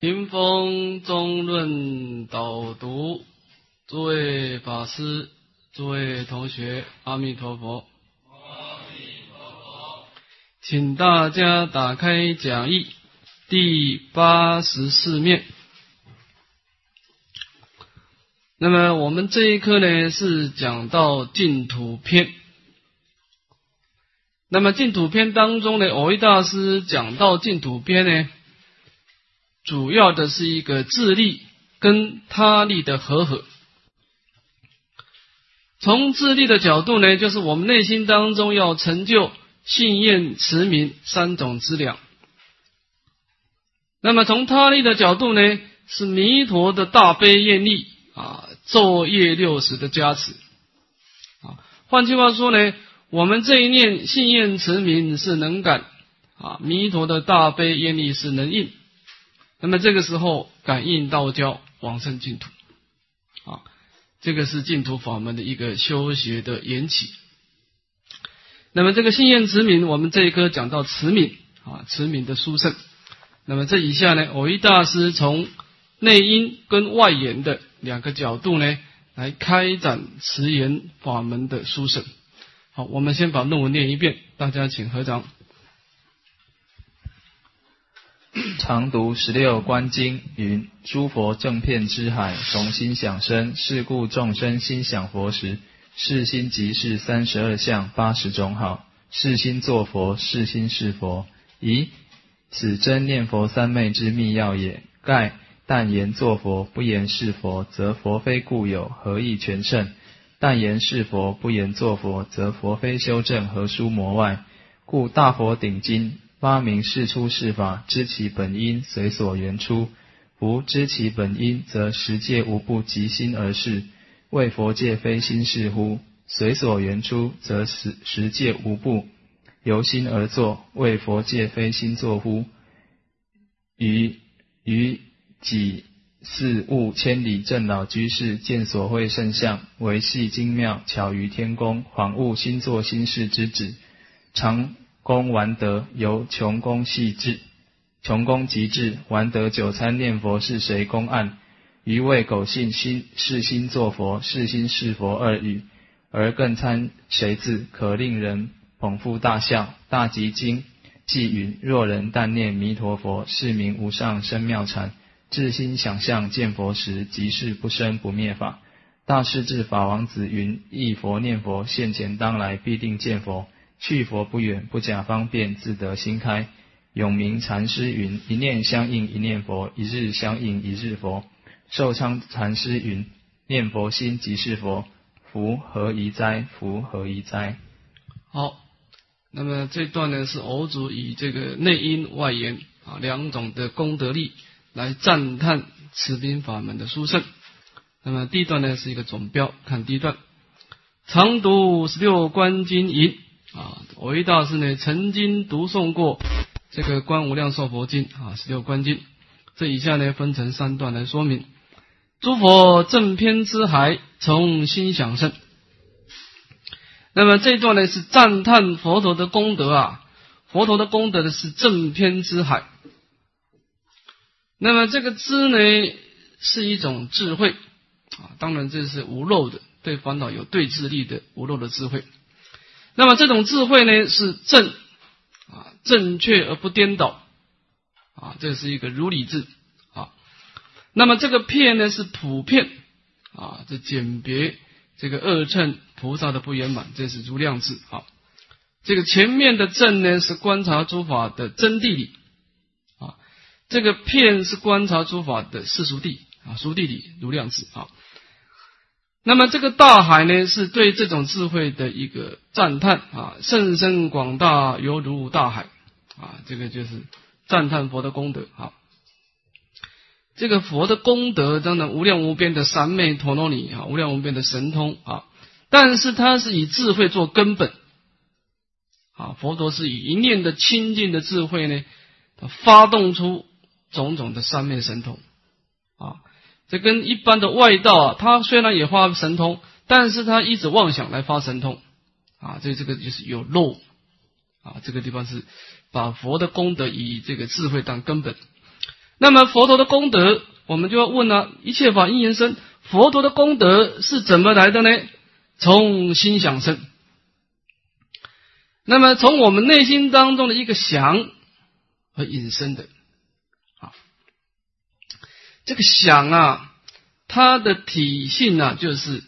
屏风中论导读，诸位法师、诸位同学，阿弥陀佛。阿弥陀佛，请大家打开讲义第八十四面。那么我们这一课呢是讲到净土篇。那么净土篇当中呢，藕益大师讲到净土篇呢。主要的是一个自利跟他利的和合。从自利的角度呢，就是我们内心当中要成就信愿持名三种资粮。那么从他利的角度呢，是弥陀的大悲愿力啊，昼夜六时的加持啊。换句话说呢，我们这一念信愿持名是能感啊，弥陀的大悲愿力是能应。那么这个时候感应道交往生净土，啊，这个是净土法门的一个修学的缘起。那么这个信愿持名，我们这一科讲到持名啊，持名的殊胜。那么这以下呢，偶一大师从内因跟外缘的两个角度呢，来开展持言法门的殊胜。好，我们先把论文念一遍，大家请合掌。常读十六观经云：诸佛正片之海，从心想生。是故众生心想佛时，是心即是三十二相八十种好。是心作佛，是心是佛。咦，此真念佛三昧之密要也。盖但言作佛，不言是佛，则佛非故有，何以全胜？但言是佛，不言作佛，则佛非修正，何殊魔外？故大佛顶经。发明事出是法，知其本因，随所缘出。不知其本因，则十界无不即心而事。为佛界非心是乎？随所缘出，则十十界无不由心而作。为佛界非心作乎？于于己似悟千里正老居士见所会圣相，为系精妙，巧于天工，恍悟心作心事之旨，常。功完德由穷功细致，穷功极致，完德九参念佛是谁公案？余谓苟信心是心作佛，是心是佛二语，而更参谁字，可令人捧腹大笑。大吉经记云：若人但念弥陀佛，是名无上生妙禅。至心想象见佛时，即是不生不灭法。大势至法王子云：一佛念佛，现前当来必定见佛。去佛不远，不假方便，自得心开。永明禅师云：一念相应一念佛，一日相应一日佛。寿昌禅师云：念佛心即是佛。福何宜哉？福何宜哉？好，那么这段呢是偶主以这个内因外缘啊两种的功德力来赞叹持兵法门的殊胜。那么第一段呢是一个总标，看第一段，常读十六观经引。啊，我一大师呢曾经读诵过这个《观无量寿佛经》啊，十六观经。这以下呢分成三段来说明：诸佛正偏之海，从心想生。那么这一段呢是赞叹佛陀的功德啊，佛陀的功德呢是正偏之海。那么这个知呢是一种智慧啊，当然这是无漏的，对烦恼有对治力的无漏的智慧。那么这种智慧呢，是正啊，正确而不颠倒啊，这是一个如理智啊。那么这个片呢，是普遍啊，这鉴别这个二乘菩萨的不圆满，这是如量智啊。这个前面的正呢，是观察诸法的真谛理啊，这个片是观察诸法的世俗谛啊，俗谛理如量智啊。那么这个大海呢，是对这种智慧的一个赞叹啊，甚深广大，犹如大海啊，这个就是赞叹佛的功德啊。这个佛的功德，当然无量无边的三昧陀罗尼啊，无量无边的神通啊，但是它是以智慧做根本啊，佛陀是以一念的清净的智慧呢，发动出种种的三昧神通啊。这跟一般的外道啊，他虽然也发神通，但是他一直妄想来发神通啊，这这个就是有漏啊。这个地方是把佛的功德以这个智慧当根本。那么佛陀的功德，我们就要问了：一切法因缘生，佛陀的功德是怎么来的呢？从心想生。那么从我们内心当中的一个想而引申的，这个想啊，它的体性呢，就是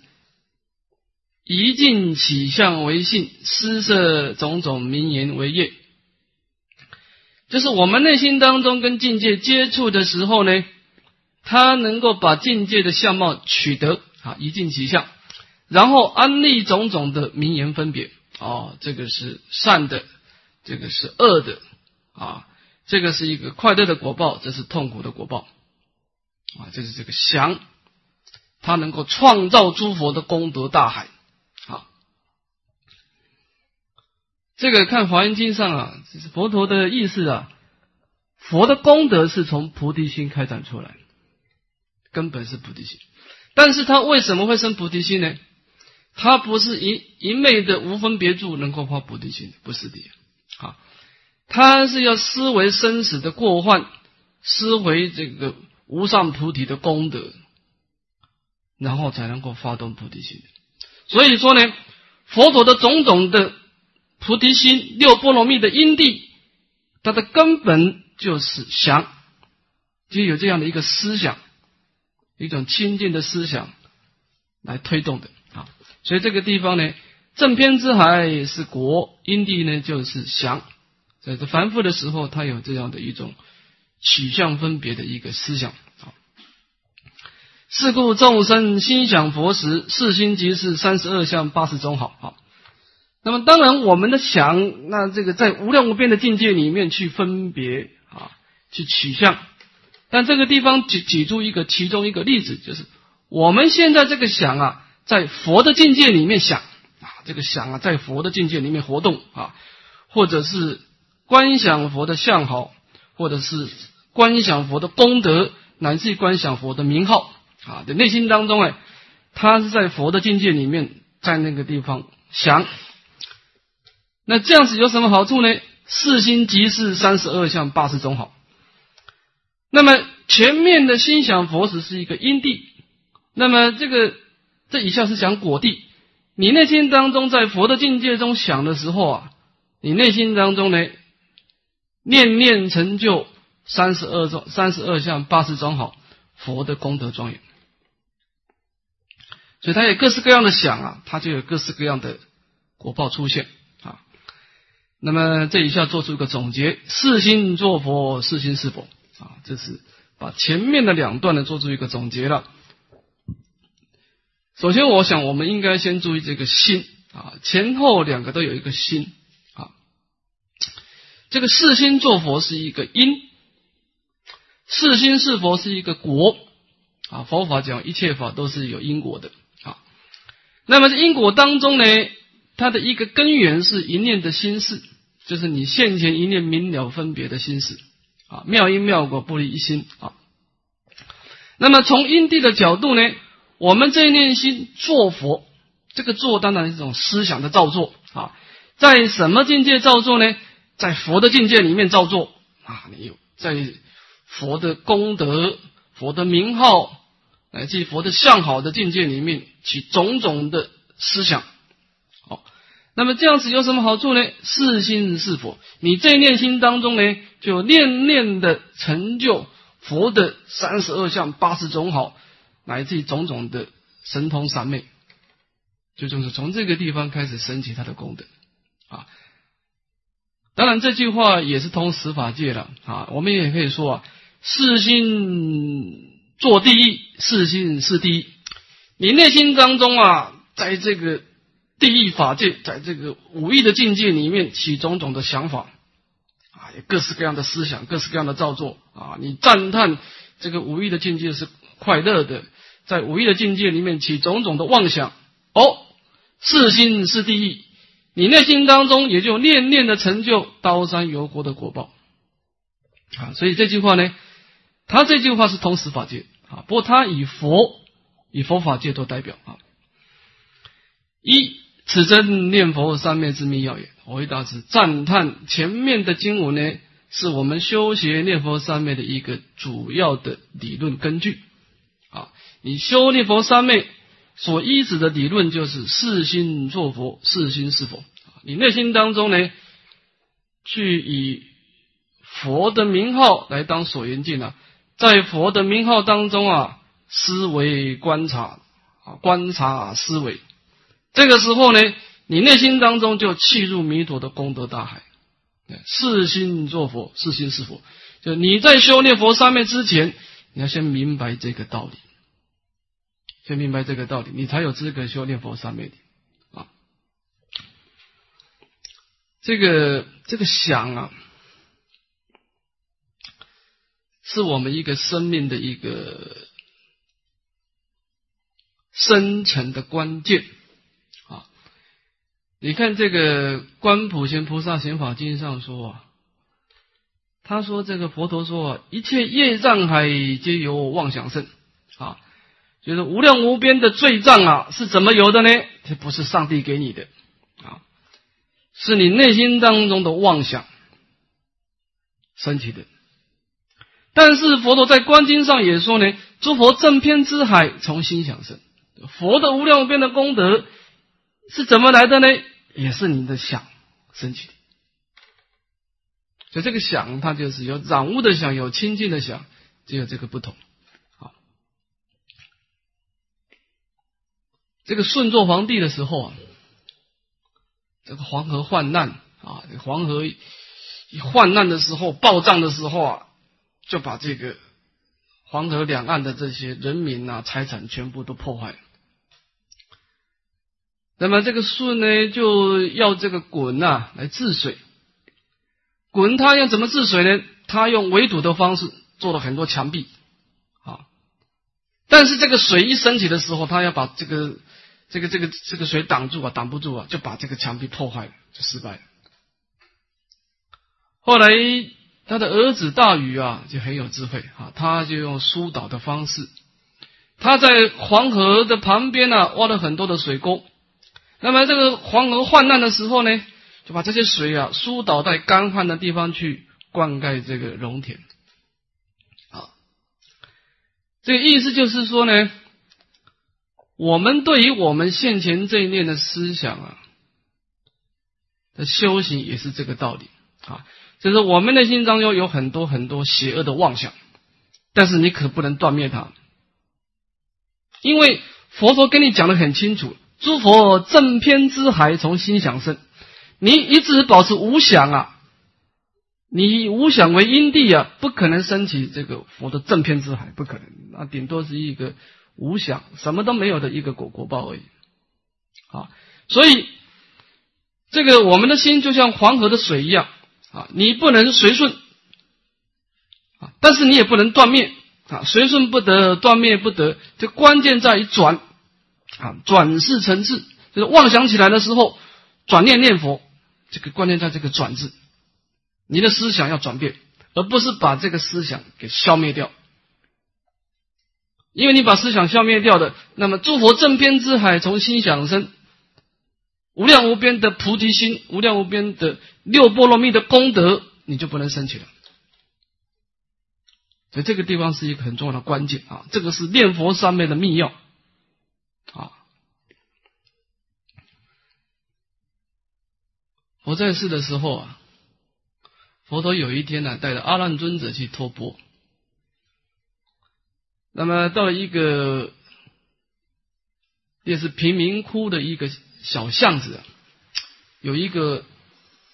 一境起相为性，施设种种名言为业。就是我们内心当中跟境界接触的时候呢，他能够把境界的相貌取得啊一境其相，然后安立种种的名言分别哦，这个是善的，这个是恶的啊，这个是一个快乐的果报，这是痛苦的果报啊，这是这个祥，他能够创造诸佛的功德大海。这个看《华严经》上啊，这是佛陀的意思啊。佛的功德是从菩提心开展出来，根本是菩提心。但是他为什么会生菩提心呢？他不是一一昧的无分别住能够发菩提心，不是的啊。他是要思维生死的过患，思维这个无上菩提的功德，然后才能够发动菩提心。所以说呢，佛陀的种种的。菩提心六波罗蜜的因地，它的根本就是想，就有这样的一个思想，一种清净的思想来推动的啊。所以这个地方呢，正偏之海是国，因地呢就是想，在这凡夫的时候，他有这样的一种取向分别的一个思想啊。是故众生心想佛时，四心即是三十二相八十种好啊。那么当然，我们的想，那这个在无量无边的境界里面去分别啊，去取向。但这个地方举举出一个其中一个例子，就是我们现在这个想啊，在佛的境界里面想啊，这个想啊，在佛的境界里面活动啊，或者是观想佛的相好，或者是观想佛的功德，乃至于观想佛的名号啊，的内心当中哎，他是在佛的境界里面，在那个地方想。那这样子有什么好处呢？四心即是三十二相八十种好。那么前面的心想佛时是一个因地，那么这个这以下是讲果地。你内心当中在佛的境界中想的时候啊，你内心当中呢，念念成就三十二种三十二相八十种好佛的功德庄严。所以他有各式各样的想啊，他就有各式各样的果报出现啊。那么这一下做出一个总结：四心作佛，四心是佛啊。这是把前面的两段呢做出一个总结了。首先，我想我们应该先注意这个心啊，前后两个都有一个心啊。这个四心作佛是一个因，是心是佛是一个果啊。佛法讲一切法都是有因果的啊。那么因果当中呢，它的一个根源是一念的心事。就是你现前一念明了分别的心事啊，妙因妙果不离一心啊。那么从因地的角度呢，我们这一念心做佛，这个做当然是一种思想的造作啊。在什么境界造作呢？在佛的境界里面造作啊，你有在佛的功德、佛的名号乃至佛的向好的境界里面起种种的思想。好那么这样子有什么好处呢？是心是佛，你这念心当中呢，就念念的成就佛的三十二相八十种好，乃至种种的神通三昧，就就是从这个地方开始升起他的功德啊。当然这句话也是通十法界了啊。我们也可以说啊，四心做第一，四心是第一。你内心当中啊，在这个。地狱法界，在这个五欲的境界里面起种种的想法，啊，有各式各样的思想，各式各样的造作啊。你赞叹这个五欲的境界是快乐的，在五欲的境界里面起种种的妄想，哦，四心是第一，你内心当中也就念念的成就刀山油锅的果报啊。所以这句话呢，他这句话是通十法界啊，不过他以佛以佛法界做代表啊，一。此真念佛三昧之秘要也。回答是赞叹前面的经文呢，是我们修学念佛三昧的一个主要的理论根据。啊，你修念佛三昧所依止的理论就是四心作佛，四心是佛。你内心当中呢，去以佛的名号来当所缘境啊，在佛的名号当中啊，思维观察啊，观察思维，这个时候呢，你内心当中就契入弥陀的功德大海。四心作佛，四心是佛。就你在修炼佛三昧之前，你要先明白这个道理，先明白这个道理，你才有资格修炼佛三昧的啊。这个这个想啊，是我们一个生命的一个深层的关键啊。你看这个《观普贤菩萨行法经》上说啊，他说这个佛陀说，一切业障海皆由妄想生啊，就是无量无边的罪障啊，是怎么有的呢？这不是上帝给你的啊，是你内心当中的妄想升起的。但是佛陀在《观经》上也说呢，诸佛正偏之海从心想生，佛的无量无边的功德是怎么来的呢？也是你的想升起的，所以这个想，它就是有染污的想，有清净的想，只有这个不同。好，这个顺做皇帝的时候啊，这个黄河患难啊，黄河一患难的时候，暴涨的时候啊，就把这个黄河两岸的这些人民啊、财产全部都破坏了。那么这个舜呢，就要这个鲧呐来治水。鲧他要怎么治水呢？他用围堵的方式做了很多墙壁，啊，但是这个水一升起的时候，他要把这个这个这个这个水挡住啊，挡不住啊，就把这个墙壁破坏了，就失败了。后来他的儿子大禹啊，就很有智慧啊，他就用疏导的方式，他在黄河的旁边呢，挖了很多的水沟。那么这个黄河患难的时候呢，就把这些水啊疏导在干旱的地方去灌溉这个农田。啊，这个意思就是说呢，我们对于我们现前这一念的思想啊的修行也是这个道理啊，就是我们的心当中有很多很多邪恶的妄想，但是你可不能断灭它，因为佛陀跟你讲的很清楚。诸佛正偏之海从心想生，你一直保持无想啊，你无想为因地啊，不可能升起这个佛的正偏之海，不可能，那顶多是一个无想什么都没有的一个果果报而已。啊，所以这个我们的心就像黄河的水一样啊，你不能随顺啊，但是你也不能断灭啊，随顺不得，断灭不得，这关键在于转。啊，转世成智，就是妄想起来的时候，转念念佛，这个关键在这个转字，你的思想要转变，而不是把这个思想给消灭掉。因为你把思想消灭掉的，那么诸佛正偏之海从心想生，无量无边的菩提心，无量无边的六波罗蜜的功德，你就不能升起了。所以这个地方是一个很重要的关键啊，这个是念佛三昧的密钥。啊！佛在世的时候啊，佛陀有一天呢，带着阿难尊者去托钵。那么到了一个也是贫民窟的一个小巷子，有一个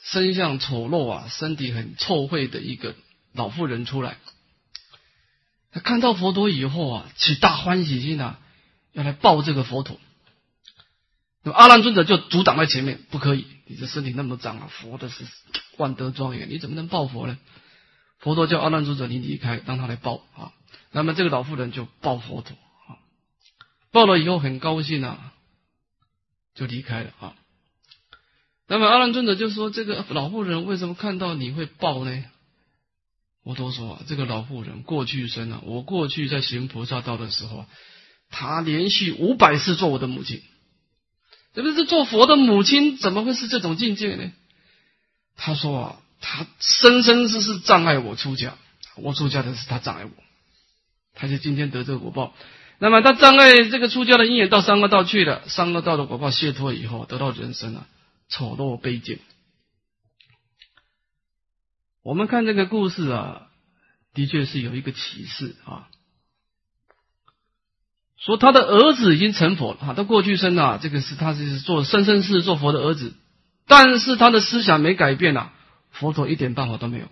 身相丑陋啊、身体很臭秽的一个老妇人出来。他看到佛陀以后啊，起大欢喜心啊。要来抱这个佛陀，那么阿难尊者就阻挡在前面，不可以，你这身体那么脏啊，佛的是万德庄严，你怎么能抱佛呢？佛陀叫阿难尊者你离开，让他来抱啊。那么这个老妇人就抱佛陀啊，抱了以后很高兴啊，就离开了啊。那么阿兰尊者就说：“这个老妇人为什么看到你会抱呢？”佛陀说：“啊，这个老妇人过去生啊，我过去在行菩萨道的时候。”他连续五百次做我的母亲，这不是做佛的母亲，怎么会是这种境界呢？他说啊，他生生世世障碍我出家，我出家的是他障碍我，他就今天得这个果报。那么他障碍这个出家的因缘到三恶道去了，三恶道的果报解脱以后，得到人生啊丑陋卑贱。我们看这个故事啊，的确是有一个启示啊，说他的儿子已经成佛了，他过去生啊，这个是他是做生生世做佛的儿子，但是他的思想没改变啊，佛陀一点办法都没有。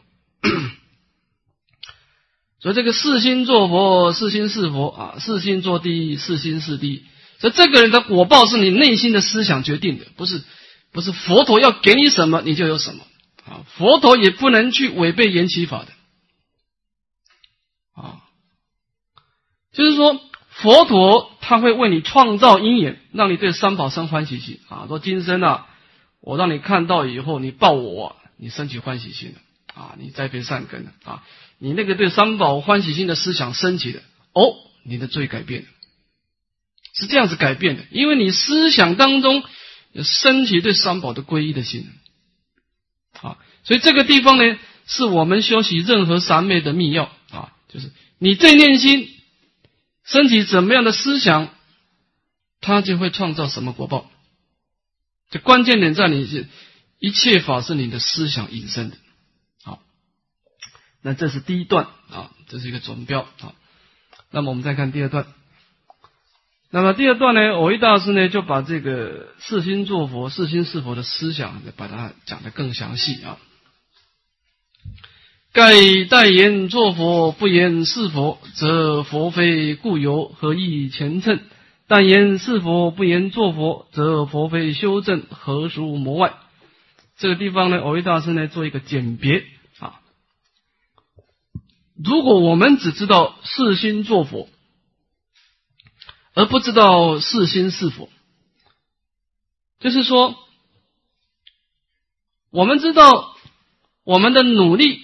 所以这个四心做佛，四心是佛啊，四心做第一，四心是第一。所以这个人的果报是你内心的思想决定的，不是不是佛陀要给你什么你就有什么啊，佛陀也不能去违背缘起法的啊。就是说，佛陀他会为你创造因缘，让你对三宝生欢喜心啊。说今生啊，我让你看到以后，你报我，你升起欢喜心了啊，你栽培善根了啊。你那个对三宝欢喜心的思想升起的哦，你的罪改变了，是这样子改变的，因为你思想当中升起对三宝的皈依的心，啊，所以这个地方呢，是我们修习任何三昧的密钥啊，就是你这念心升起怎么样的思想，它就会创造什么果报。这关键点在你一切法是你的思想引生的。那这是第一段啊，这是一个总标啊。那么我们再看第二段。那么第二段呢，偶一大师呢就把这个四心作佛、四心是佛的思想，把它讲得更详细啊。盖代言作佛，不言是佛，则佛非故有，何以前称？但言是佛，不言作佛，则佛非修正，何属魔外？这个地方呢，偶一大师呢做一个简别。如果我们只知道四心作佛，而不知道四心是佛，就是说，我们知道我们的努力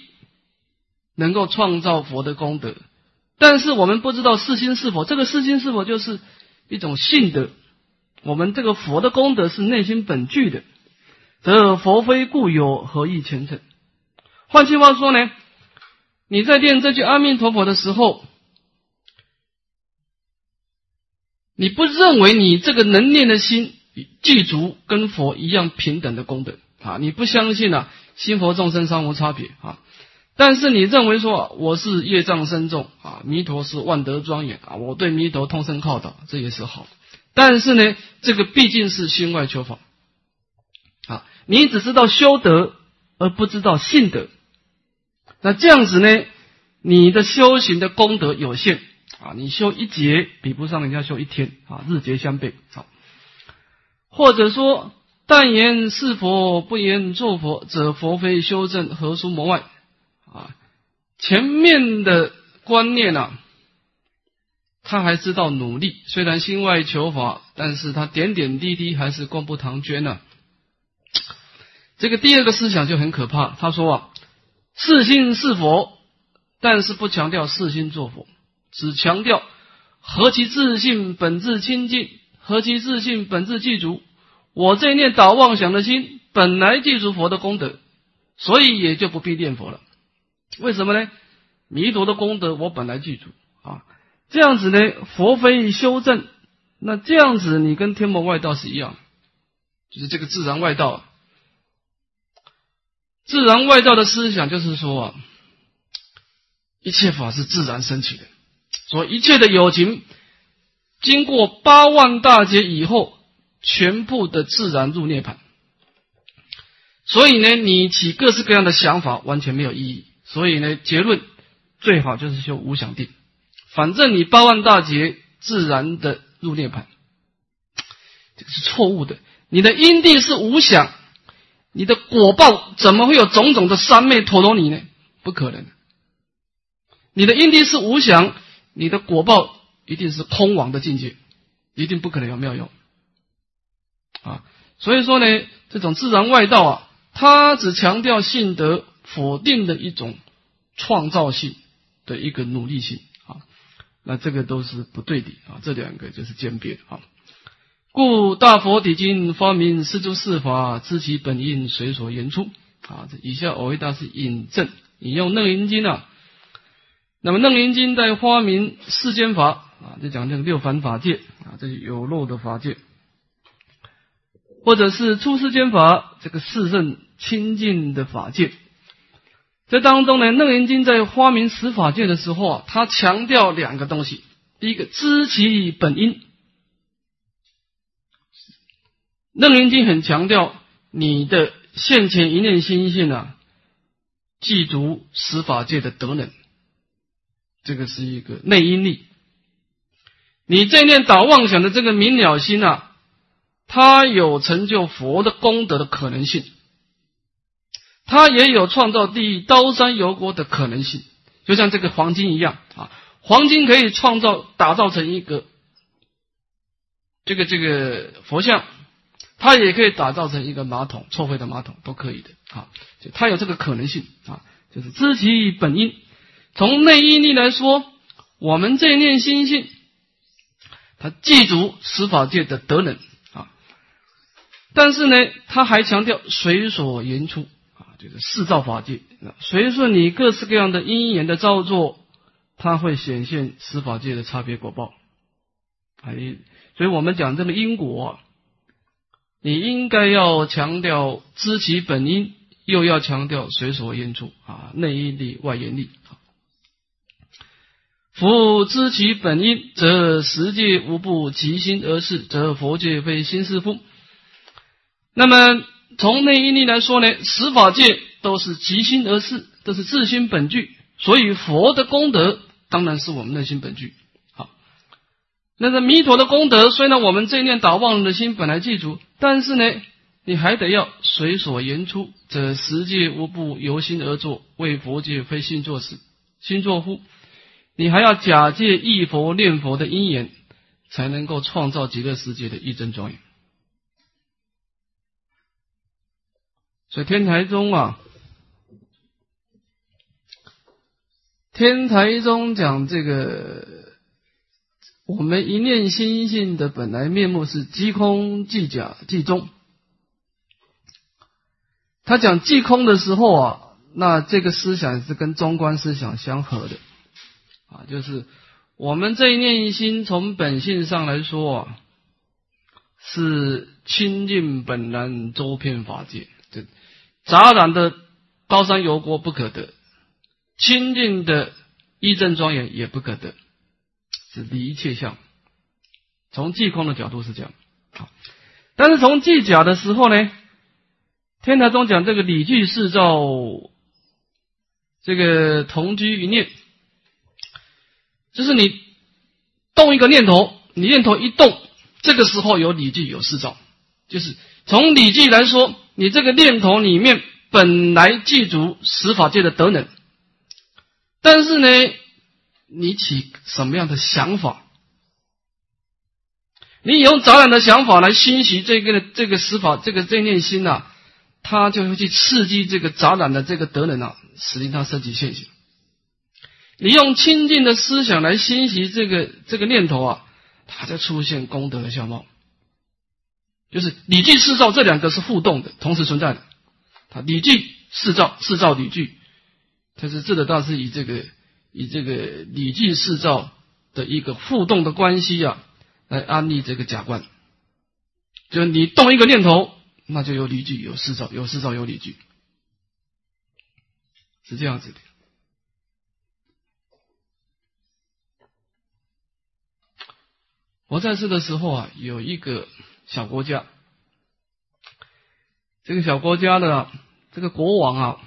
能够创造佛的功德，但是我们不知道四心是否。这个四心是否就是一种性德？我们这个佛的功德是内心本具的，则佛非故有，何以前成？换句话说呢？你在念这句阿弥陀佛的时候，你不认为你这个能念的心具足跟佛一样平等的功德啊？你不相信啊，心佛众生三无差别啊？但是你认为说我是业障深重啊，弥陀是万德庄严啊，我对弥陀通身靠倒，这也是好。但是呢，这个毕竟是心外求法啊，你只知道修德而不知道信德。那这样子呢？你的修行的功德有限啊，你修一劫比不上人家修一天啊，日劫相悖。好，或者说，但言是佛，不言作佛，则佛非修正，何出魔外？啊，前面的观念啊，他还知道努力，虽然心外求法，但是他点点滴滴还是功不唐捐呢。这个第二个思想就很可怕。他说啊。四心是佛，但是不强调四心作佛，只强调何其自信本质清净，何其自信本质具足。我这一念导妄想的心本来具足佛的功德，所以也就不必念佛了。为什么呢？弥陀的功德我本来具足啊，这样子呢，佛非修正，那这样子你跟天魔外道是一样，就是这个自然外道。自然外道的思想就是说啊，一切法是自然升起的，说一切的友情经过八万大劫以后，全部的自然入涅盘。所以呢，你起各式各样的想法完全没有意义。所以呢，结论最好就是修无想定，反正你八万大劫自然的入涅盘，这个是错误的。你的因地是无想。你的果报怎么会有种种的三昧陀罗尼呢？不可能。你的因地是无想，你的果报一定是空亡的境界，一定不可能有妙用。啊，所以说呢，这种自然外道啊，它只强调性德，否定的一种创造性的一个努力性啊，那这个都是不对的啊，这两个就是兼别啊。故大佛底经发明四诸四法，知其本因，随所言出。啊，这以下我为大师引证引用《楞严经》啊。那么《楞严经》在发明世间法啊，就讲这个六凡法界啊，这是有漏的法界，或者是出世间法，这个四圣清净的法界。这当中呢，《楞严经》在发明十法界的时候啊，它强调两个东西：第一个，知其本因。《楞严经》很强调你的现前一念心性啊，记足十法界的德能。这个是一个内因力，你这念导妄想的这个明了心啊，它有成就佛的功德的可能性，它也有创造地狱刀山油锅的可能性，就像这个黄金一样啊，黄金可以创造打造成一个这个这个佛像，它也可以打造成一个马桶臭秽的马桶都可以的啊，就它有这个可能性啊，就是知其本因。从内因力来说，我们这念心性，它记住十法界的德能啊，但是呢，他还强调随所言出啊，就是四造法界，随顺你各式各样的因缘的造作，它会显现十法界的差别果报。哎，所以我们讲这个因果，你应该要强调知其本因，又要强调随所言出啊，内因力、外因力。夫知其本因，则十界无不其心而事，则佛界非心是夫。那么从内因力来说呢，十法界都是其心而事，都是自心本具，所以佛的功德当然是我们内心本具。那个弥陀的功德，虽然我们这念打妄的心本来具足，但是呢，你还得要随所言出，则十界无不由心而作，为佛界非心作事，心作乎。你还要假借忆佛念佛的因缘，才能够创造极乐世界的一真庄严。所以天台宗啊，天台宗讲这个，我们一念心性的本来面目是即空即假即中。他讲即空的时候啊，那这个思想是跟中观思想相合的。啊，就是我们这一念心，从本性上来说啊，是清净本然周遍法界，这杂染的高山油锅不可得，清净的一正庄严也不可得，是离一切相。从寂空的角度是这样，好，但是从寂假的时候呢，天台中讲这个理具是照，这个同居一念。就是你动一个念头，你念头一动，这个时候有理记有事照。就是从理记来说，你这个念头里面本来具足十法界的德能，但是呢，你起什么样的想法？你用杂染的想法来熏习这个这个十法这个这念心呐，它就会去刺激这个杂染的这个德能啊，使令它升起现行。你用清净的思想来熏习这个这个念头啊，它就出现功德的相貌。就是理具四照这两个是互动的，同时存在的。它理具四照，四照理具，它是智德大师以这个以这个理具四照的一个互动的关系啊，来安利这个假观。就你动一个念头，那就有理具有四照，有四照有理具，是这样子的。我在世的时候啊，有一个小国家，这个小国家的这个国王啊，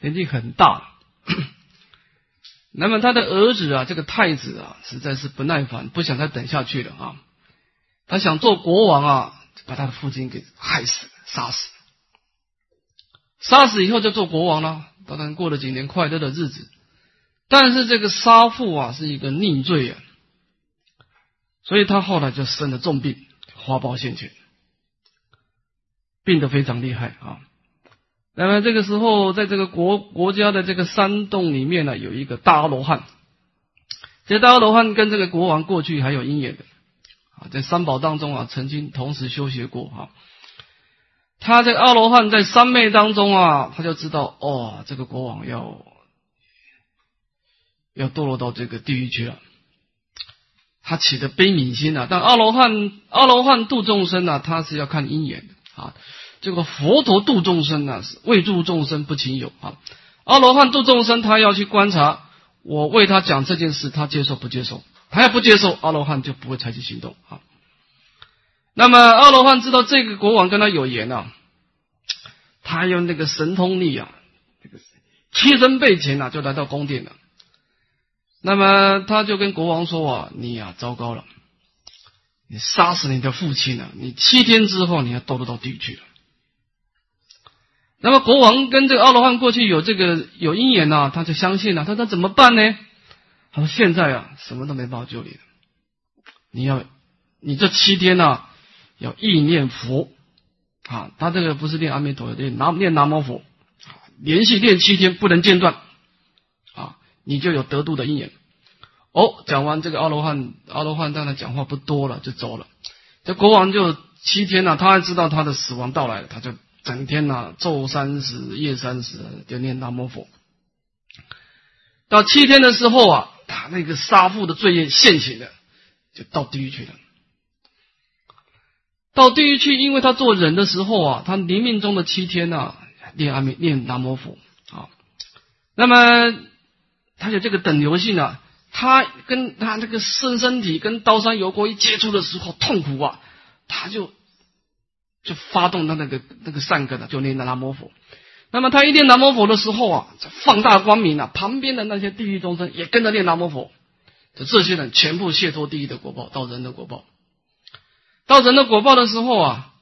年纪很大，那么他的儿子啊，这个太子啊，实在是不耐烦，不想再等下去了啊，他想做国王啊，把他的父亲给害死、杀死，杀死以后就做国王了，当然过了几年快乐的日子，但是这个杀父啊，是一个逆罪啊。所以他后来就生了重病，花苞现前，病得非常厉害啊。那么这个时候，在这个国国家的这个山洞里面呢，有一个大阿罗汉。这大阿罗汉跟这个国王过去还有因缘的啊，在三宝当中啊，曾经同时修学过啊。他这个阿罗汉在三昧当中啊，他就知道哦，这个国王要要堕落到这个地狱去了。他起的悲悯心啊，但阿罗汉阿罗汉度众生啊，他是要看因缘的啊。这个佛陀度众生呢，是为助众生不情有啊。阿罗汉度众生，他要去观察我为他讲这件事，他接受不接受？他要不接受，阿罗汉就不会采取行动啊。那么阿罗汉知道这个国王跟他有缘啊，他用那个神通力啊，这个贴身背前啊，就来到宫殿了。那么他就跟国王说啊：“你呀，糟糕了，你杀死你的父亲了，你七天之后你要堕落到地狱去了。”那么国王跟这个阿罗汉过去有这个有因缘呐，他就相信了。他说：“那怎么办呢？”他说：“现在啊，什么都没办法救你。你要，你这七天呐，要意念佛啊。他这个不是念阿弥陀佛，念南念南无佛，连续念七天，不能间断啊。”你就有得度的因缘。哦，讲完这个阿罗汉，阿罗汉当然讲话不多了，就走了。这国王就七天呢，他还知道他的死亡到来了，他就整天呢昼三时夜三时就念南无佛。到七天的时候啊，他那个杀父的罪业现行了，就到地狱去了。到地狱去，因为他做人的时候啊，他临命中的七天呢，念阿弥念南无佛啊，那么。他有这个等流性啊，他跟他这个身身体跟刀山油锅一接触的时候痛苦啊，他就就发动他那个那个善根了，就念南无佛。那么他一念南无佛的时候啊，放大光明啊，旁边的那些地狱众生也跟着念南无佛，就这些人全部卸脱地狱的果报，到人的果报。到人的果报的时候啊，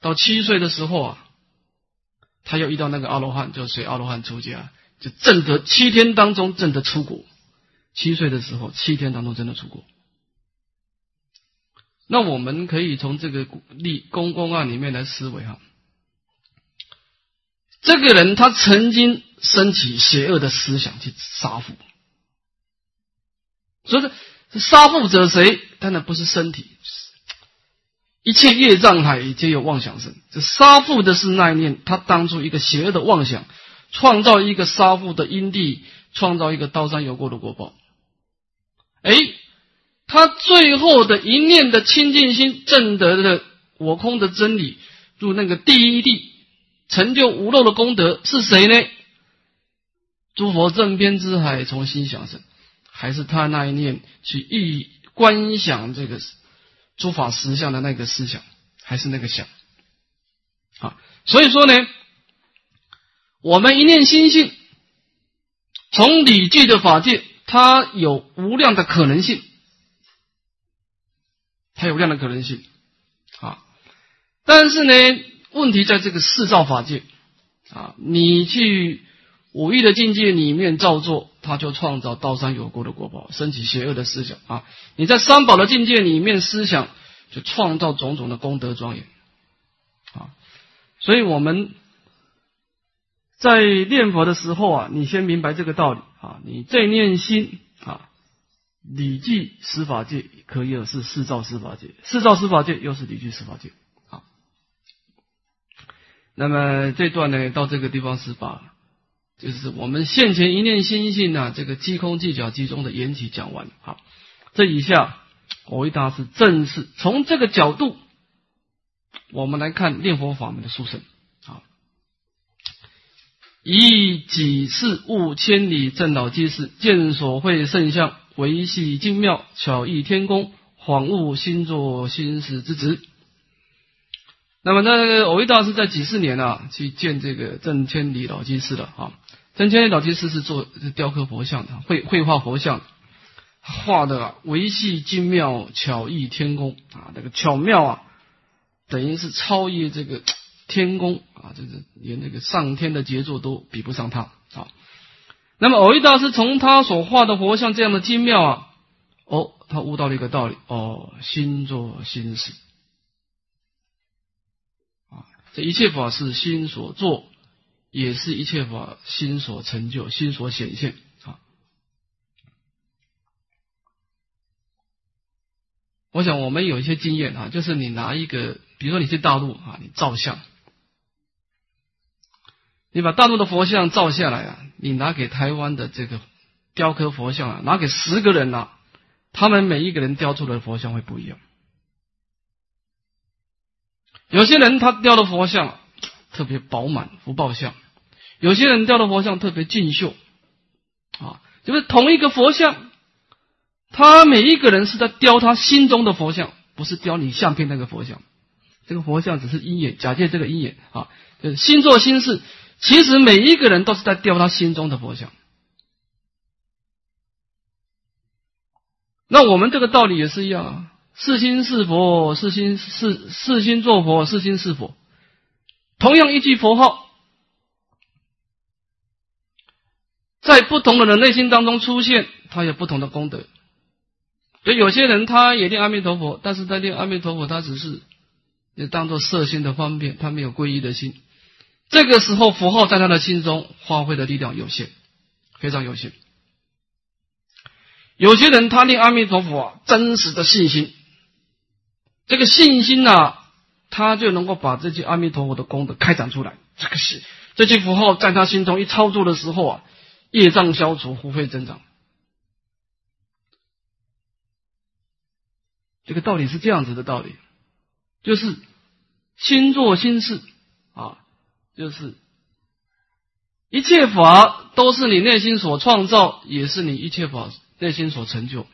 到七岁的时候啊，他又遇到那个阿罗汉，就随阿罗汉出家。就正得七天当中正得出国，七岁的时候七天当中真的出国。那我们可以从这个立公公案里面来思维哈，这个人他曾经升起邪恶的思想去杀父，所以说杀父者谁？当然不是身体，一切业障海皆有妄想生。这杀父的是那一念，他当初一个邪恶的妄想。创造一个杀父的因地，创造一个刀山油锅的果报。哎，他最后的一念的清净心证得的我空的真理，入那个第一地，成就无漏的功德是谁呢？诸佛正边之海从心想生，还是他那一念去意观想这个诸法实相的那个思想，还是那个想？啊，所以说呢。我们一念心性，从理具的法界，它有无量的可能性，它有这样的可能性，啊！但是呢，问题在这个四造法界，啊，你去五欲的境界里面造作，它就创造道三有过的果报，升起邪恶的思想啊！你在三宝的境界里面思想，就创造种种的功德庄严，啊！所以我们。在念佛的时候啊，你先明白这个道理啊。你在念心啊，礼记司法界可以是四照司法界，四照司法界又是理具司法界啊。那么这段呢，到这个地方是把，就是我们现前一念心性啊，这个机空技巧集中的缘起讲完好，这以下我为大师正式从这个角度，我们来看念佛法门的殊胜。以几事悟千里正道机事，见所会圣相，维系精妙，巧异天工，恍悟心作心识之职。那么，那个偶一大师在几四年啊，去见这个郑千里老居士了啊。郑千里老居士是做雕刻佛像的，绘绘画佛像，画的维系精妙，巧异天工啊，这个巧妙啊，等于是超越这个。天宫啊，这是连这个上天的杰作都比不上他啊。那么，偶一大师从他所画的佛像这样的精妙啊，哦，他悟到了一个道理哦，心作心事啊，这一切法是心所做，也是一切法心所成就、心所显现啊。我想我们有一些经验啊，就是你拿一个，比如说你去大陆啊，你照相。你把大陆的佛像照下来啊，你拿给台湾的这个雕刻佛像啊，拿给十个人啊，他们每一个人雕出来的佛像会不一样。有些人他雕的佛像特别饱满，福报像；有些人雕的佛像特别俊秀，啊，就是同一个佛像，他每一个人是在雕他心中的佛像，不是雕你相片那个佛像。这个佛像只是鹰眼，假借这个鹰眼啊，就是心做心事。其实每一个人都是在雕他心中的佛像。那我们这个道理也是一样啊。是心是佛，是心是是心做佛，是心是佛。同样一句佛号，在不同的人内心当中出现，他有不同的功德。就有些人他也念阿弥陀佛，但是在念阿弥陀佛，他只是也当做色心的方便，他没有皈依的心。这个时候，符号在他的心中发挥的力量有限，非常有限。有些人他念阿弥陀佛啊，真实的信心。这个信心呢，他就能够把这句阿弥陀佛的功德开展出来。这个是这句符号在他心中一操作的时候啊，业障消除，福慧增长。这个道理是这样子的道理，就是心做心事啊，就是一切法都是你内心所创造，也是你一切法内心所成就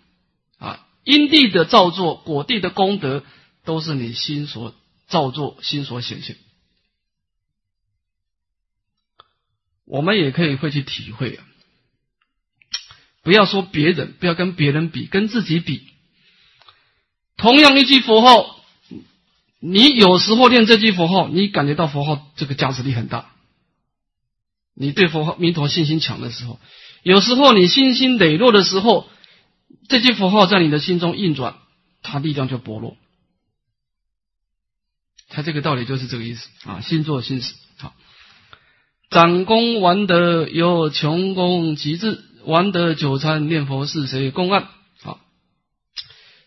啊。因地的造作，果地的功德。都是你心所造作，心所显现。我们也可以会去体会啊，不要说别人，不要跟别人比，跟自己比。同样一句佛号，你有时候念这句佛号，你感觉到佛号这个加持力很大。你对佛号弥陀信心强的时候，有时候你信心羸弱的时候，这句佛号在你的心中运转，它力量就薄弱。他这个道理就是这个意思啊，心作心死。好，长功完德有穷功极致，完德久参念佛是谁公案？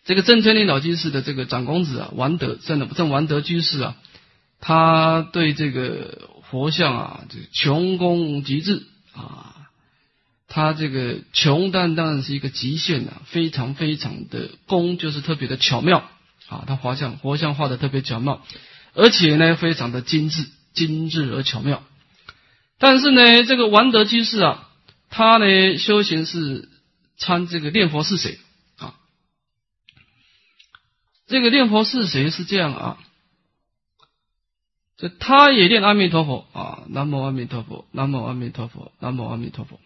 这个正千里老居士的这个长公子啊，王德正的正王德居士啊，他对这个佛像啊，这个穷功极致啊，他这个穷但当然是一个极限啊，非常非常的功就是特别的巧妙啊，他画像佛像画的特别巧妙。而且呢，非常的精致、精致而巧妙。但是呢，这个王德居士啊，他呢修行是参这个念佛是谁？这个念佛是谁是这样啊？这他也念阿弥陀佛啊，南无阿弥陀佛，南无阿弥陀佛，南无阿弥陀佛。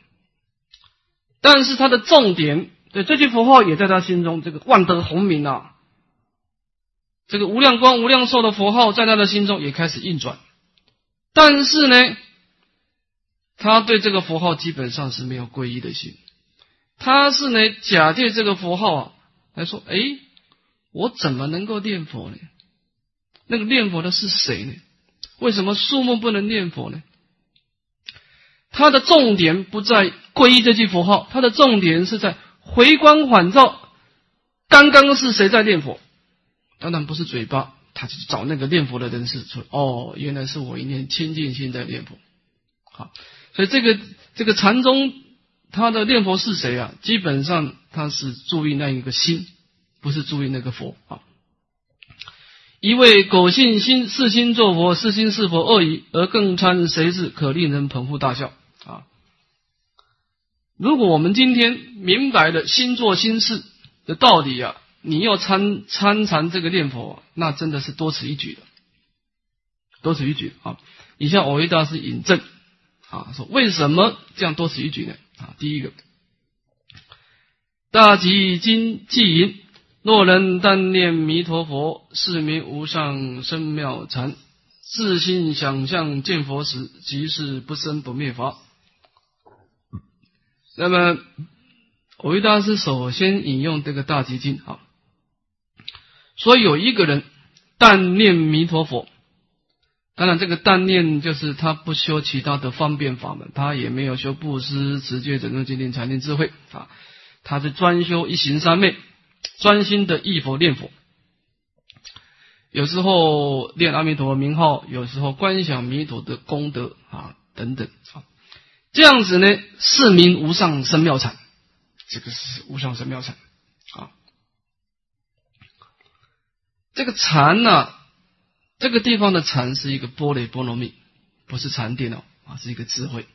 但是他的重点，对这句佛号也在他心中，这个万德洪名啊。这个无量光、无量寿的佛号在他的心中也开始运转，但是呢，他对这个佛号基本上是没有皈依的心，他是呢假借这个佛号啊来说：“哎，我怎么能够念佛呢？那个念佛的是谁呢？为什么树木不能念佛呢？”他的重点不在皈依这句佛号，他的重点是在回光返照，刚刚是谁在念佛？当然不是嘴巴，他去找那个念佛的人士说：“哦，原来是我一念清净心在念佛。”好，所以这个这个禅宗他的念佛是谁啊？基本上他是注意那一个心，不是注意那个佛啊。一位苟信心是心作佛，是心是佛恶已，而更参谁是可令人捧腹大笑啊？如果我们今天明白了心做心事的道理啊。你要参参禅这个念佛，那真的是多此一举的，多此一举啊！以下我为大师引证啊，说为什么这样多此一举呢？啊，第一个，大吉经记云：若人但念弥陀佛，是名无上深妙禅；自信想象见佛时，即是不生不灭法。那么，维大师首先引用这个大吉经啊。说有一个人但念弥陀佛，当然这个但念就是他不修其他的方便法门，他也没有修布施、持戒、整顿、精进、禅定、智慧啊，他是专修一行三昧，专心的忆佛念佛。有时候念阿弥陀佛名号，有时候观想弥陀的功德啊，等等啊。这样子呢，是名无上生妙禅，这个是无上生妙禅啊。这个禅呢，这个地方的禅是一个波雷波罗蜜，不是禅定哦啊，是一个智慧。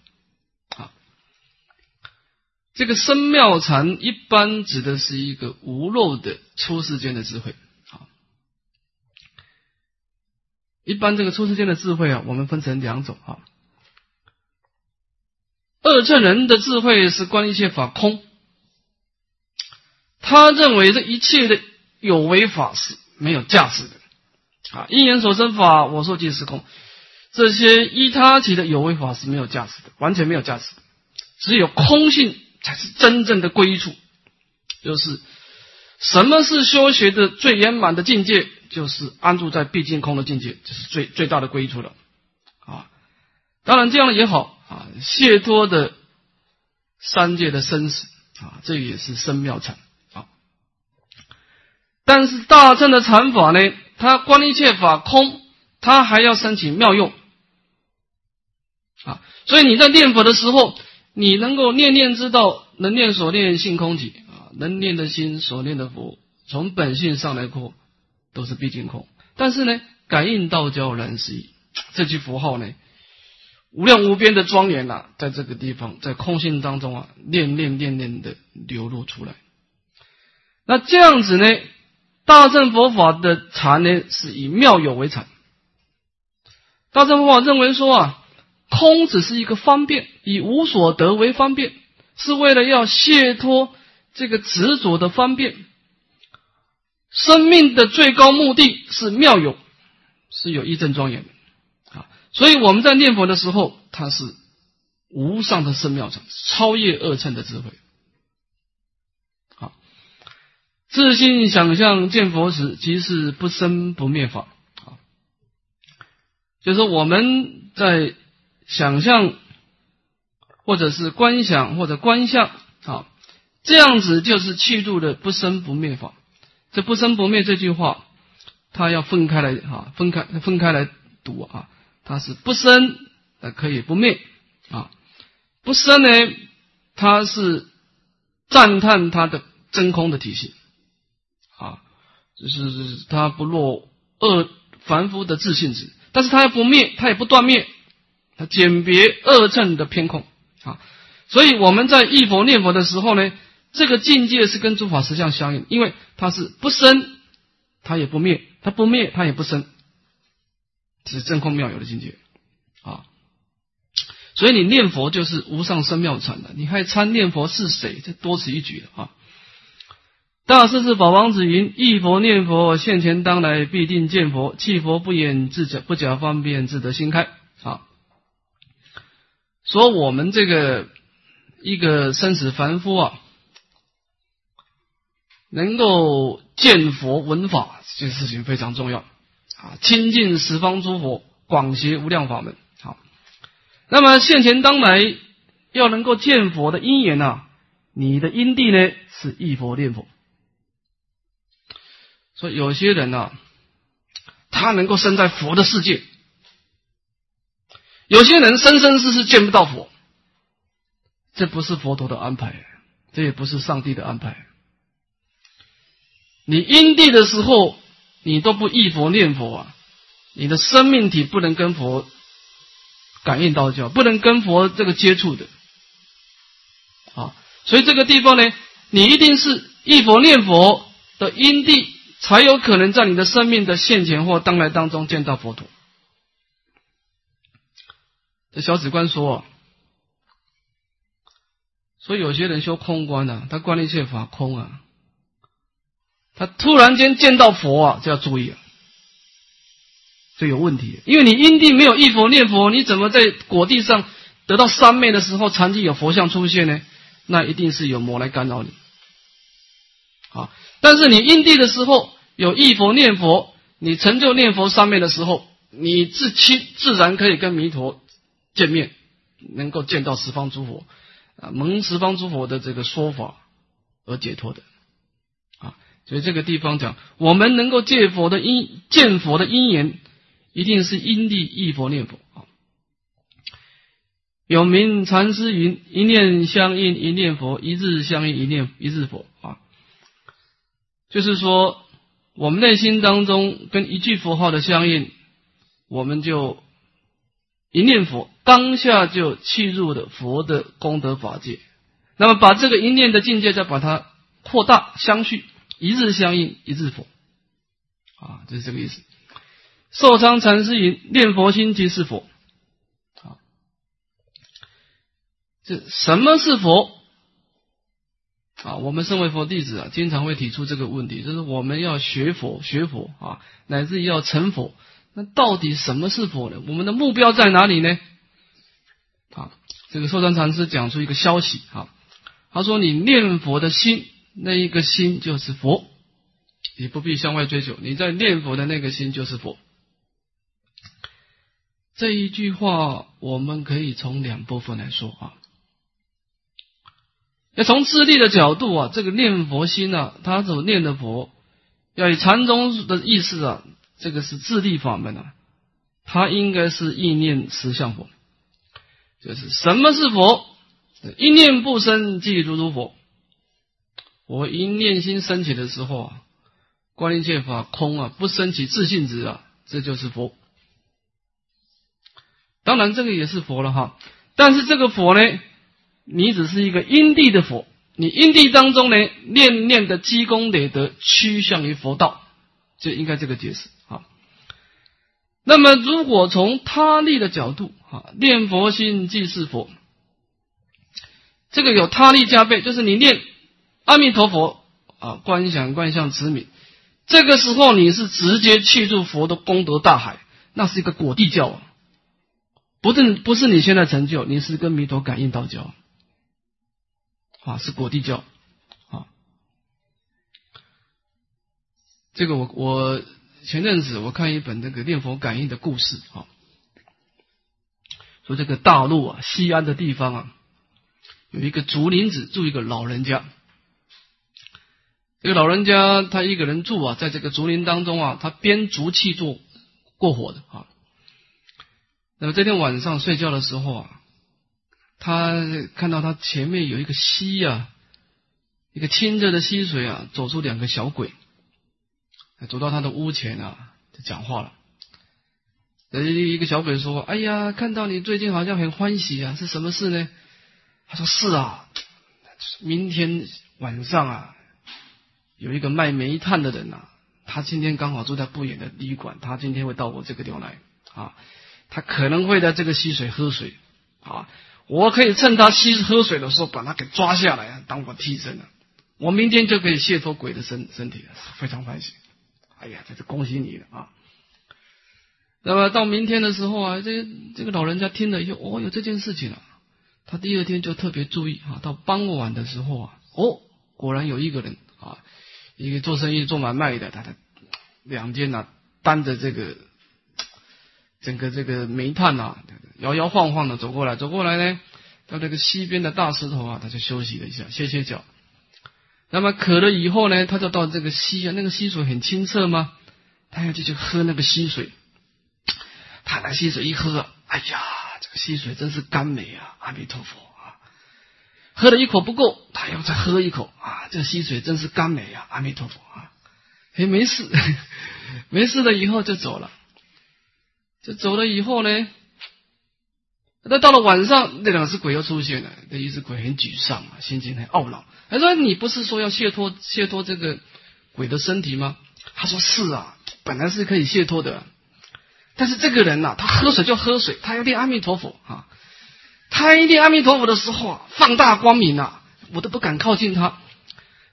这个生妙禅一般指的是一个无漏的出世间的智慧。啊。一般这个出世间的智慧啊，我们分成两种啊。二乘人的智慧是观一切法空，他认为这一切的有为法是没有价值的。啊，因缘所生法，我说即是空，这些依他起的有为法是没有价值的，完全没有价值的，只有空性才是真正的归处。就是什么是修学的最圆满的境界，就是安住在毕竟空的境界，这是最最大的归处了啊。当然这样也好。啊，解脱的三界的生死啊，这也是生妙禅啊。但是大乘的禅法呢，它观一切法空，它还要申请妙用啊。所以你在念佛的时候，你能够念念知道，能念所念性空体啊，能念的心所念的佛，从本性上来过都是毕竟空。但是呢，感应道交难思议这句符号呢。无量无边的庄严呐，在这个地方，在空性当中啊，念念念念的流露出来。那这样子呢，大乘佛法的禅呢，是以妙有为禅。大乘佛法认为说啊，空只是一个方便，以无所得为方便，是为了要解脱这个执着的方便。生命的最高目的是妙有，是有一正庄严的。所以我们在念佛的时候，它是无上的圣妙禅，超越二乘的智慧。好，自信想象见佛时，即是不生不灭法。啊，就是我们在想象，或者是观想，或者观相，啊，这样子就是气度的不生不灭法。这不生不灭这句话，它要分开来，哈，分开分开来读啊。它是不生，呃，可以不灭啊。不生呢，它是赞叹它的真空的体系啊，就是它不落恶凡夫的自信值，但是它要不灭，它也不断灭，他简别恶正的偏空啊。所以我们在忆佛念佛的时候呢，这个境界是跟诸法实相相应，因为它是不生，它也不灭，它不灭，它也不生。是真空妙有的境界啊，所以你念佛就是无上生妙禅的，你还参念佛是谁？这多此一举了啊！大势至宝王子云：忆佛念佛，现前当来必定见佛。弃佛不言自假不假方便，自得心开！说我们这个一个生死凡夫啊，能够见佛闻法，这件事情非常重要。啊，亲近十方诸佛，广学无量法门。好，那么现前当来要能够见佛的因缘呢？你的因地呢是忆佛念佛。所以有些人呢，他能够生在佛的世界；有些人生生世世见不到佛。这不是佛陀的安排，这也不是上帝的安排。你因地的时候。你都不忆佛念佛啊，你的生命体不能跟佛感应道交，不能跟佛这个接触的啊，所以这个地方呢，你一定是忆佛念佛的因地，才有可能在你的生命的现前或当来当中见到佛陀。小指观说，所以有些人修空观呢，他观一切法空啊。他突然间见到佛啊，就要注意了，这有问题。因为你因地没有忆佛念佛，你怎么在果地上得到三昧的时候，禅机有佛像出现呢？那一定是有魔来干扰你。啊，但是你因地的时候有忆佛念佛，你成就念佛三昧的时候，你自亲自然可以跟弥陀见面，能够见到十方诸佛啊，蒙十方诸佛的这个说法而解脱的啊。所以这个地方讲，我们能够见佛的因见佛的因缘，一定是因地一佛念佛啊。有名禅师云：“一念相应一念佛，一日相应一念一日佛。”啊，就是说，我们内心当中跟一句佛号的相应，我们就一念佛，当下就契入了佛的功德法界。那么，把这个一念的境界再把它扩大相续，一日相应一日佛。啊，就是这个意思。寿昌禅师云：“念佛心即是佛。”啊这什么是佛啊？我们身为佛弟子啊，经常会提出这个问题，就是我们要学佛、学佛啊，乃至于要成佛。那到底什么是佛呢？我们的目标在哪里呢？啊，这个寿山禅师讲出一个消息啊，他说：“你念佛的心，那一个心就是佛，你不必向外追求，你在念佛的那个心就是佛。”这一句话，我们可以从两部分来说啊。要从自力的角度啊，这个念佛心啊，他所念的佛，要以禅宗的意思啊，这个是自利法门啊，他应该是意念实相佛，就是什么是佛？一念不生，即如如佛。我一念心升起的时候啊，观一切法空啊，不升起自信值啊，这就是佛。当然，这个也是佛了哈，但是这个佛呢？你只是一个因地的佛，你因地当中呢，念念的积功累德趋向于佛道，就应该这个解释。那么，如果从他力的角度啊，念佛心即是佛，这个有他力加倍，就是你念阿弥陀佛啊，观想观相持名，这个时候你是直接去入佛的功德大海，那是一个果地教。啊，不是不是你现在成就，你是跟弥陀感应道交。啊，是果地教，啊，这个我我前阵子我看一本那个念佛感应的故事啊，说这个大陆啊西安的地方啊，有一个竹林子住一个老人家，这个老人家他一个人住啊，在这个竹林当中啊，他编竹器做过火的啊，那么这天晚上睡觉的时候啊。他看到他前面有一个溪啊，一个清澈的溪水啊，走出两个小鬼，走到他的屋前啊，就讲话了。一个小鬼说：“哎呀，看到你最近好像很欢喜啊，是什么事呢？”他说：“是啊，明天晚上啊，有一个卖煤炭的人呐，他今天刚好住在不远的旅馆，他今天会到我这个地方来啊，他可能会在这个溪水喝水啊。”我可以趁他吸喝水的时候把他给抓下来，当我替身了。我明天就可以卸脱鬼的身身体了，非常欢喜。哎呀，这是恭喜你了啊！那么到明天的时候啊，这这个老人家听了以后，哦，有这件事情了。他第二天就特别注意啊，到傍晚的时候啊，哦，果然有一个人啊，一个做生意做买卖的，他的两肩呐担着这个。整个这个煤炭呐，摇摇晃晃的走过来，走过来呢，到这个西边的大石头啊，他就休息了一下，歇歇脚。那么渴了以后呢，他就到这个溪啊，那个溪水很清澈吗？他要就去喝那个溪水。他那溪水一喝，哎呀，这个溪水真是甘美啊！阿弥陀佛啊！喝了一口不够，他要再喝一口啊！这溪水真是甘美啊！阿弥陀佛啊！哎，没事，没事了，以后就走了。这走了以后呢，那到了晚上，那两只鬼又出现了。那一只鬼很沮丧啊，心情很懊恼。他说：“你不是说要卸脱卸脱这个鬼的身体吗？”他说：“是啊，本来是可以卸脱的，但是这个人呐，他喝水就喝水，他要念阿弥陀佛啊。他一念阿弥陀佛的时候啊，放大光明啊，我都不敢靠近他，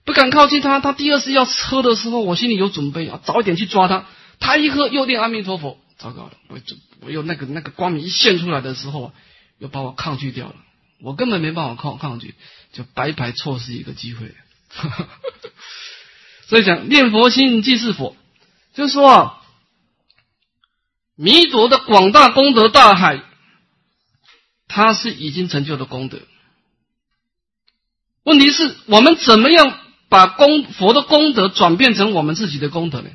不敢靠近他。他第二次要喝的时候，我心里有准备啊，早一点去抓他。他一喝又念阿弥陀佛。”糟糕了！我就我又那个那个光明一现出来的时候，又把我抗拒掉了。我根本没办法抗抗拒，就白白错失一个机会。所以讲念佛心即是佛，就是说啊，弥陀的广大功德大海，他是已经成就的功德。问题是我们怎么样把功佛的功德转变成我们自己的功德呢？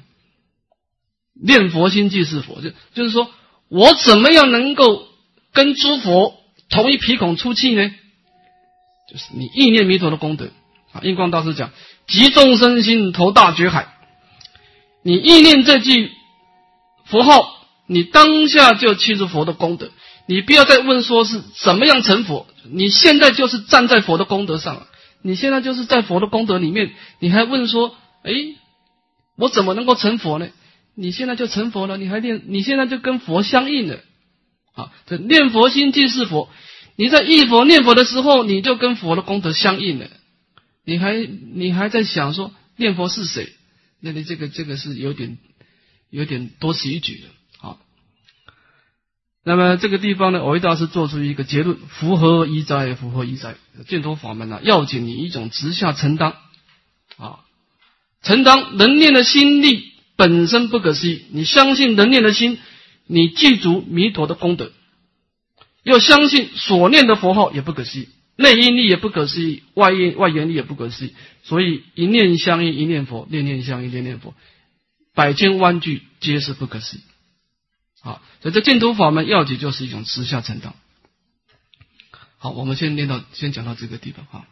念佛心即是佛，就就是说我怎么样能够跟诸佛同一鼻孔出气呢？就是你意念弥陀的功德啊。印光大师讲：集众生心，投大觉海。你意念这句佛号，你当下就记住佛的功德。你不要再问说是怎么样成佛，你现在就是站在佛的功德上了。你现在就是在佛的功德里面，你还问说：哎，我怎么能够成佛呢？你现在就成佛了，你还念，你现在就跟佛相应了。啊，这念佛心即是佛。你在忆佛念佛的时候，你就跟佛的功德相应了。你还你还在想说念佛是谁？那你这个这个是有点有点多此一举的啊。那么这个地方呢，我一大师做出一个结论：符合一哉，符合一哉。净土法门呢，要紧你一种直下承当啊，承当能念的心力本身不可思议。你相信能念的心，你记住弥陀的功德，又相信所念的佛号也不可思议，内因力也不可思议，外因外缘力也不可思议。所以一念相应一念佛，念念相应念念佛，百千万句皆是不可思议。好，所以这净土法门要诀就是一种持下承当。好，我们先念到，先讲到这个地方哈。